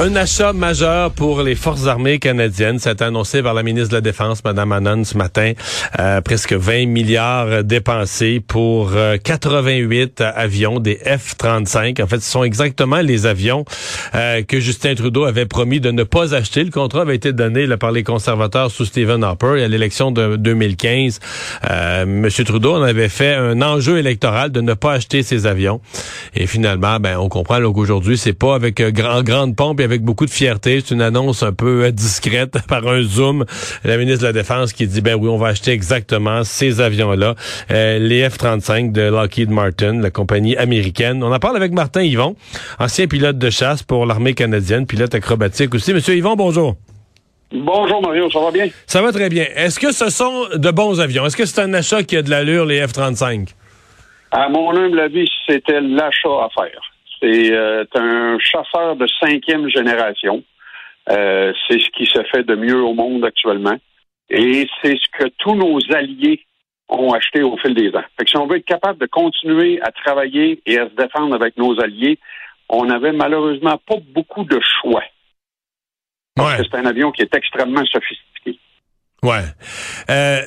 Un achat majeur pour les forces armées canadiennes, c'est annoncé par la ministre de la Défense, Mme Annan, ce matin. Euh, presque 20 milliards dépensés pour euh, 88 avions, des F-35. En fait, ce sont exactement les avions euh, que Justin Trudeau avait promis de ne pas acheter. Le contrat avait été donné là, par les conservateurs sous Stephen Harper et à l'élection de 2015. Euh, M. Trudeau en avait fait un enjeu électoral de ne pas acheter ces avions. Et finalement, ben, on comprend qu'aujourd'hui, c'est pas avec euh, grand, grande pompe avec beaucoup de fierté. C'est une annonce un peu euh, discrète par un zoom. La ministre de la Défense qui dit, ben oui, on va acheter exactement ces avions-là, euh, les F-35 de Lockheed Martin, la compagnie américaine. On en parle avec Martin Yvon, ancien pilote de chasse pour l'armée canadienne, pilote acrobatique aussi. Monsieur Yvon, bonjour. Bonjour Mario, ça va bien? Ça va très bien. Est-ce que ce sont de bons avions? Est-ce que c'est un achat qui a de l'allure, les F-35? À mon humble avis, c'était l'achat à faire. C'est euh, un chasseur de cinquième génération. Euh, c'est ce qui se fait de mieux au monde actuellement. Et c'est ce que tous nos alliés ont acheté au fil des ans. Fait que si on veut être capable de continuer à travailler et à se défendre avec nos alliés, on n'avait malheureusement pas beaucoup de choix. Parce Ouais. que c'est un avion qui est extrêmement sophistiqué. Ouais. Euh,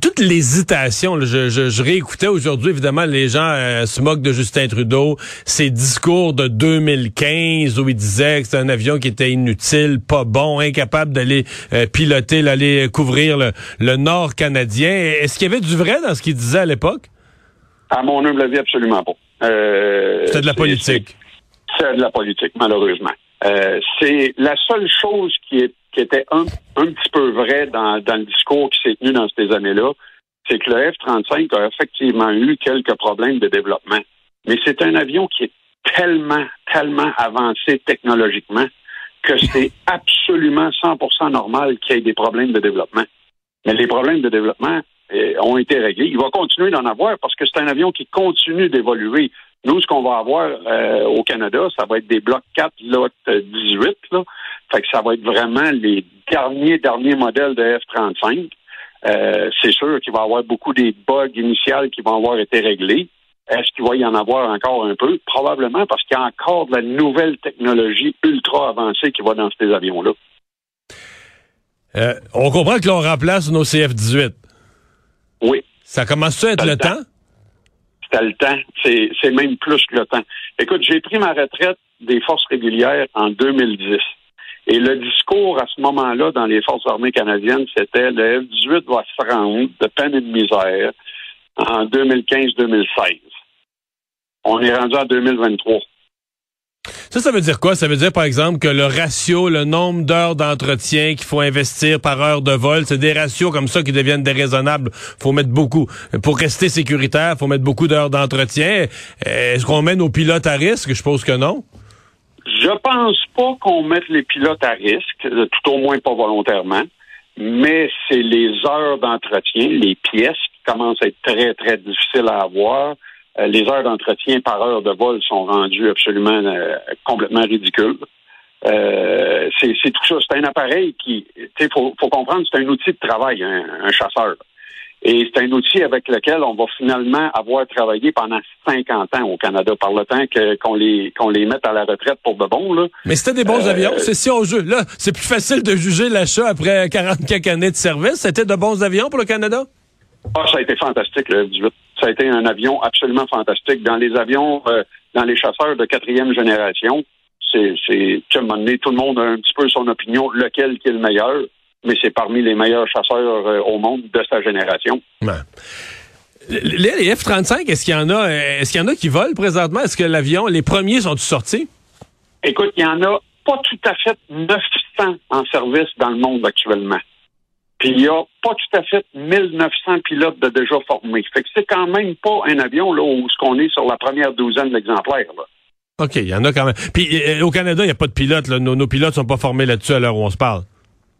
toute l'hésitation, je, je, je réécoutais aujourd'hui, évidemment, les gens euh, se moquent de Justin Trudeau, ses discours de 2015 où il disait que c'était un avion qui était inutile, pas bon, incapable d'aller euh, piloter, d'aller couvrir le, le nord canadien. Est-ce qu'il y avait du vrai dans ce qu'il disait à l'époque? À mon humble avis, absolument pas. Euh, C'était de la politique. C'est c'est de la politique, malheureusement. Euh, c'est la seule chose qui, est, qui était un, un petit peu vrai dans, dans le discours qui s'est tenu dans ces années-là, c'est que le F-35 a effectivement eu quelques problèmes de développement. Mais c'est un avion qui est tellement, tellement avancé technologiquement que c'est absolument 100% normal qu'il y ait des problèmes de développement. Mais les problèmes de développement euh, ont été réglés. Il va continuer d'en avoir parce que c'est un avion qui continue d'évoluer. Nous, ce qu'on va avoir euh, au Canada, ça va être des blocs 4, lot 18. Là. Fait que ça va être vraiment les derniers, derniers modèles de F-35. Euh, c'est sûr qu'il va y avoir beaucoup des bugs initiales qui vont avoir été réglés. Est-ce qu'il va y en avoir encore un peu? Probablement parce qu'il y a encore de la nouvelle technologie ultra avancée qui va dans ces avions-là. Euh, on comprend que l'on remplace nos CF-18. Oui. Ça commence à être le temps? C'était le temps. C'est, même plus que le temps. Écoute, j'ai pris ma retraite des forces régulières en 2010. Et le discours à ce moment-là dans les forces armées canadiennes, c'était le F-18 va se rendre de peine et de misère en 2015-2016. On est rendu en 2023. Ça, ça veut dire quoi? Ça veut dire, par exemple, que le ratio, le nombre d'heures d'entretien qu'il faut investir par heure de vol, c'est des ratios comme ça qui deviennent déraisonnables. faut mettre beaucoup. Pour rester sécuritaire, faut mettre beaucoup d'heures d'entretien. Est-ce qu'on met nos pilotes à risque? Je suppose que non. Je pense pas qu'on mette les pilotes à risque, euh, tout au moins pas volontairement, mais c'est les heures d'entretien, les pièces qui commencent à être très, très difficiles à avoir. Euh, les heures d'entretien par heure de vol sont rendues absolument euh, complètement ridicules. Euh, c'est tout ça. C'est un appareil qui, tu sais, faut, faut comprendre, c'est un outil de travail, un, un chasseur. Et c'est un outil avec lequel on va finalement avoir travaillé pendant 50 ans au Canada, par le temps que, qu'on les qu'on les mette à la retraite pour de bon. Là. Mais c'était des bons Euh, avions, c'est si on jeu. Là, c'est plus facile de juger l'achat après 40 quelques années de service. C'était de bons avions pour le Canada? Ah, ça a été fantastique, le F-18. Ça a été un avion absolument fantastique. Dans les avions, euh, dans les chasseurs de quatrième génération, c'est, c'est, à un moment donné, tout le monde a un petit peu son opinion, lequel qui est le meilleur, mais c'est parmi les meilleurs chasseurs euh, au monde de sa génération. Les, les F-35, est-ce qu'il y en a, euh, est-ce qu'il y en a qui volent présentement? Est-ce que l'avion, les premiers sont-ils sortis? Écoute, il y en a pas tout à fait 900 en service dans le monde actuellement. Puis il y a pas tout à fait 1900 pilotes de déjà formés. Fait que c'est quand même pas un avion là où ce qu'on est sur la première douzaine d'exemplaires. Là. OK, il y en a quand même. Puis euh, au Canada, il n'y a pas de pilotes. Là. Nos, nos pilotes sont pas formés là-dessus à l'heure où on se parle.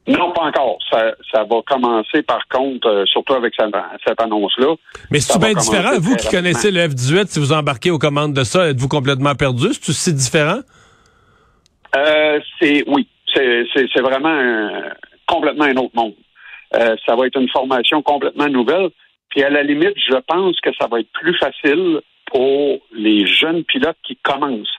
Non, pas encore. Ça, ça va commencer par contre, euh, surtout avec cette, cette annonce-là. Mais c'est bien différent? Vous qui connaissez le F-18, si vous embarquez aux commandes de ça, êtes-vous complètement perdu? C'est aussi différent? Euh, c'est oui, c'est, c'est, c'est vraiment un- complètement un autre monde. Euh, ça va être une formation complètement nouvelle. Puis à la limite, je pense que ça va être plus facile pour les jeunes pilotes qui commencent,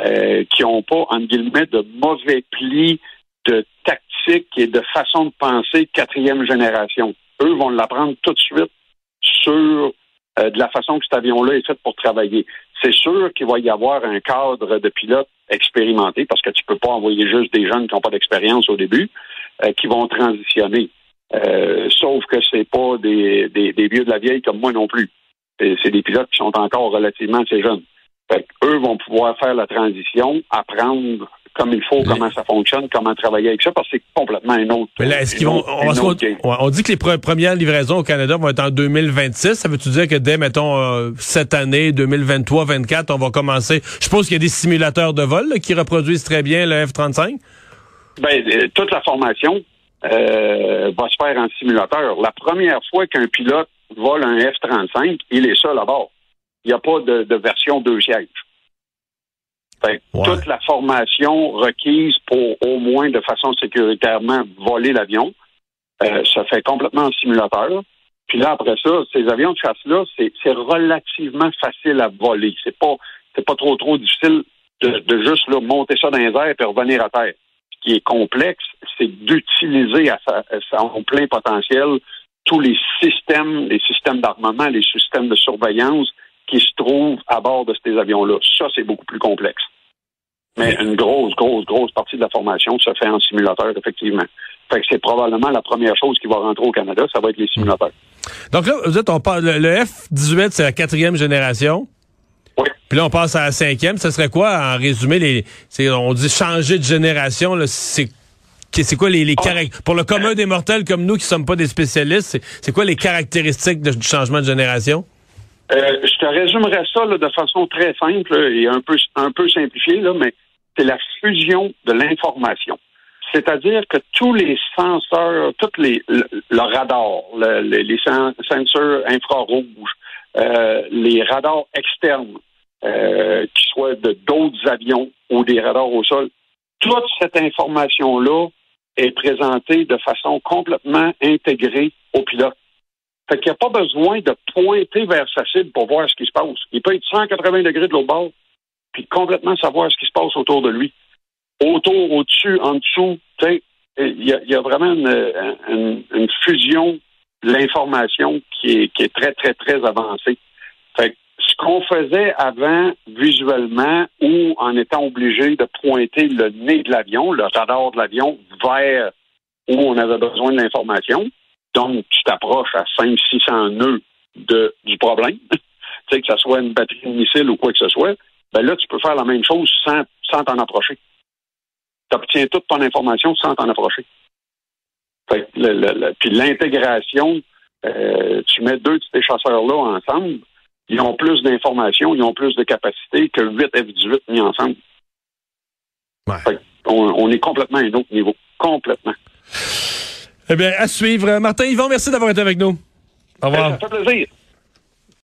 euh, qui n'ont pas, entre guillemets, de mauvais plis de tactique et de façon de penser quatrième génération. Eux vont l'apprendre tout de suite sur euh, de la façon que cet avion-là est fait pour travailler. C'est sûr qu'il va y avoir un cadre de pilotes expérimentés, parce que tu peux pas envoyer juste des jeunes qui n'ont pas d'expérience au début, qui vont transitionner. Euh, sauf que c'est pas des, des, des vieux de la vieille comme moi non plus. C'est des pilotes qui sont encore relativement assez jeunes. Fait eux vont pouvoir faire la transition, apprendre comme il faut, comment ça fonctionne, comment travailler avec ça, parce que c'est complètement un autre. Mais là, est-ce qu'ils une vont. autre- On, dit que les pre- premières livraisons au Canada vont être en 2026. Ça veut-tu dire que dès, mettons, euh, cette année, 2023-24, on va commencer? Je suppose qu'il y a des simulateurs de vol là, qui reproduisent très bien le F-35. Ben, euh, toute la formation euh, va se faire en simulateur. La première fois qu'un pilote vole un F-35, il est seul à bord. Il n'y a pas de, de version deux sièges. Fait que Ouais. Toute la formation requise pour au moins de façon sécuritairement voler l'avion euh, se fait complètement en simulateur. Puis là, après ça, ces avions de chasse-là, c'est c'est relativement facile à voler. C'est pas c'est pas trop trop difficile de, de juste là, monter ça dans les airs et revenir à terre. Qui est complexe, c'est d'utiliser à, son plein potentiel tous les systèmes, les systèmes d'armement, les systèmes de surveillance qui se trouvent à bord de ces avions-là. Ça, c'est beaucoup plus complexe. Mais une grosse, grosse, grosse partie de la formation se fait en simulateur, effectivement. Fait que c'est probablement la première chose qui va rentrer au Canada, ça va être les simulateurs. Donc là, vous êtes, on parle, le, le F-18, c'est la quatrième génération. Oui. Puis là, on passe à la cinquième. Ce serait quoi, en résumé, les, on dit changer de génération, c'est, c'est quoi les, les caract- pour le commun des mortels comme nous qui sommes pas des spécialistes, c'est, quoi les caractéristiques de- du changement de génération? Euh, je te résumerai ça là, de façon très simple et un peu un peu simplifiée, là, mais c'est la fusion de l'information. C'est-à-dire que tous les senseurs, tous les le, le radar, le- les, les sen- sensors infrarouges, euh, les radars externes, euh, qui soient de d'autres avions ou des radars au sol, toute cette information-là est présentée de façon complètement intégrée au pilote. Fait qu'il n'y a pas besoin de pointer vers sa cible pour voir ce qui se passe. Il peut être 180 degrés de l'autre bord, puis complètement savoir ce qui se passe autour de lui. Autour, au-dessus, en dessous, il y a, vraiment une, fusion de l'information qui est très, très, très avancée. Ce qu'on faisait avant visuellement ou en étant obligé de pointer le nez de l'avion, le radar de l'avion, vers où on avait besoin de l'information, donc, tu t'approches à 500-600 nœuds de, du problème, tu sais, que ce soit une batterie de missile ou quoi que ce soit, ben là, tu peux faire la même chose sans sans t'en approcher. Tu obtiens toute ton information sans t'en approcher. Fait que le- le- le- puis l'intégration, euh, tu mets deux de ces chasseurs-là ensemble, ils ont plus d'informations, ils ont plus de capacités que 8 F-18 mis ensemble. Ouais. On est complètement à un autre niveau. Complètement. Eh bien, à suivre. Martin Yvon, merci d'avoir été avec nous. Au revoir. Ça fait plaisir.